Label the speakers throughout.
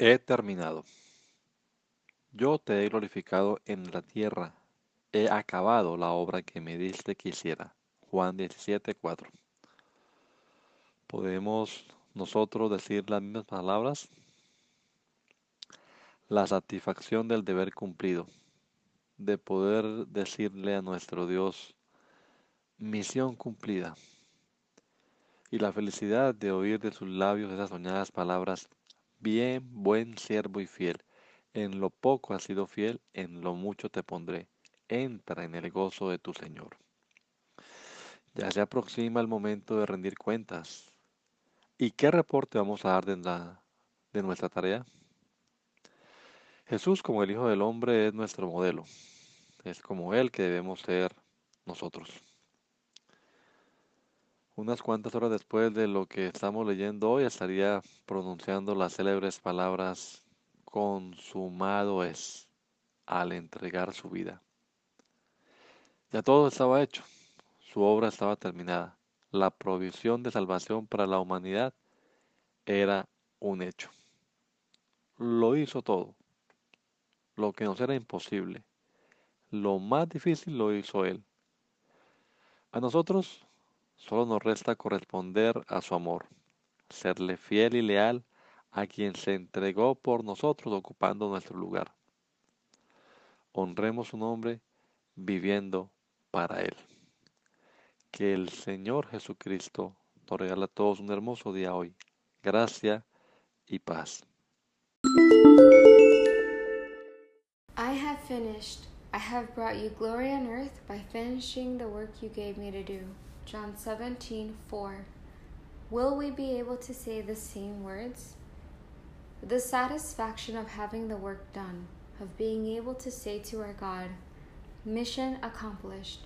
Speaker 1: He terminado. Yo te he glorificado en la tierra. He acabado la obra que me diste que hiciera. Juan 17, 4. ¿Podemos nosotros decir las mismas palabras? La satisfacción del deber cumplido, de poder decirle a nuestro Dios, misión cumplida, y la felicidad de oír de sus labios esas soñadas palabras, Bien, buen siervo y fiel. En lo poco has sido fiel, en lo mucho te pondré. Entra en el gozo de tu Señor. Ya se aproxima el momento de rendir cuentas. ¿Y qué reporte vamos a dar de, de nuestra tarea? Jesús como el Hijo del Hombre es nuestro modelo. Es como Él que debemos ser nosotros. Unas cuantas horas después de lo que estamos leyendo hoy estaría pronunciando las célebres palabras consumado es al entregar su vida. Ya todo estaba hecho, su obra estaba terminada, la provisión de salvación para la humanidad era un hecho. Lo hizo todo, lo que nos era imposible, lo más difícil lo hizo Él. A nosotros Solo nos resta corresponder a su amor, serle fiel y leal a quien se entregó por nosotros ocupando nuestro lugar. Honremos su nombre viviendo para Él. Que el Señor Jesucristo nos regala a todos un hermoso día hoy. Gracia y paz.
Speaker 2: I have finished. I have brought you glory on earth by finishing the work you gave me to do. John 17, 4. Will we be able to say the same words? The satisfaction of having the work done, of being able to say to our God, Mission accomplished,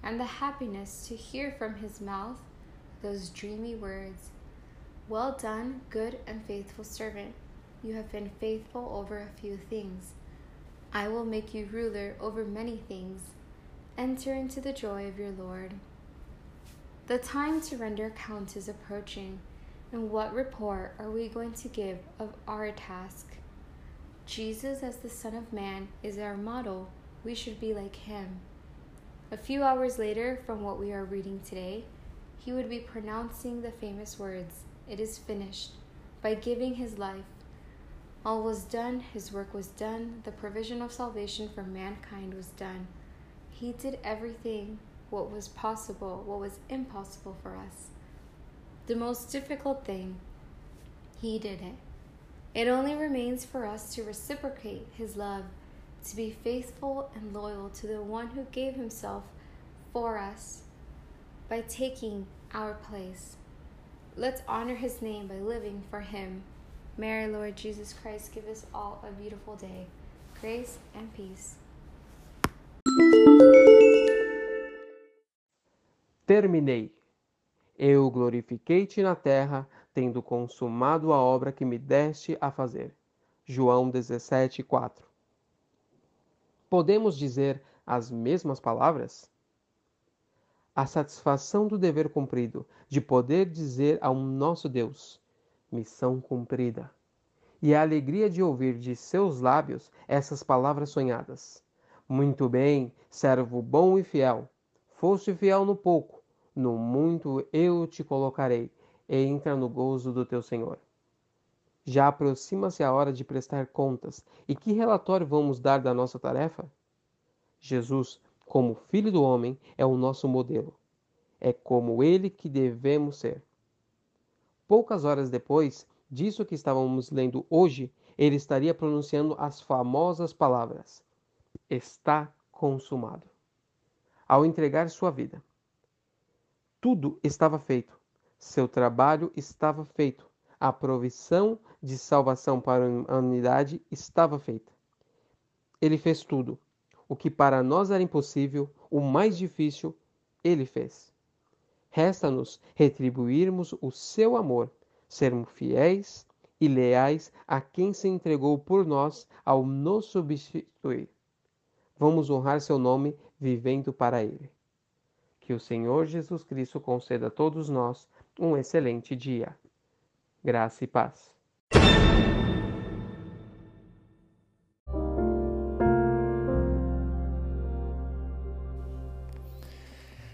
Speaker 2: and the happiness to hear from His mouth those dreamy words Well done, good and faithful servant. You have been faithful over a few things. I will make you ruler over many things. Enter into the joy of your Lord. The time to render account is approaching, and what report are we going to give of our task? Jesus, as the Son of Man, is our model. We should be like him. A few hours later, from what we are reading today, he would be pronouncing the famous words, It is finished, by giving his life. All was done, his work was done, the provision of salvation for mankind was done. He did everything what was possible, what was impossible for us. The most difficult thing, He did it. It only remains for us to reciprocate His love, to be faithful and loyal to the one who gave Himself for us by taking our place. Let's honor His name by living for Him. Our Lord Jesus Christ give us all a beautiful day. Grace and peace.
Speaker 3: terminei. Eu glorifiquei-te na terra, tendo consumado a obra que me deste a fazer. João 17, 4. Podemos dizer as mesmas palavras? A satisfação do dever cumprido, de poder dizer ao nosso Deus: missão cumprida. E a alegria de ouvir de seus lábios essas palavras sonhadas: Muito bem, servo bom e fiel. Foste fiel no pouco no muito eu te colocarei, entra no gozo do teu Senhor. Já aproxima-se a hora de prestar contas, e que relatório vamos dar da nossa tarefa? Jesus, como Filho do Homem, é o nosso modelo. É como ele que devemos ser. Poucas horas depois disso que estávamos lendo hoje, ele estaria pronunciando as famosas palavras: Está consumado. Ao entregar sua vida. Tudo estava feito. Seu trabalho estava feito. A provisão de salvação para a humanidade estava feita. Ele fez tudo. O que para nós era impossível, o mais difícil, ele fez. Resta-nos retribuirmos o seu amor, sermos fiéis e leais a quem se entregou por nós ao nos substituir. Vamos honrar seu nome vivendo para ele. Que o Senhor Jesus Cristo conceda a todos nós um excelente dia. Graça e paz.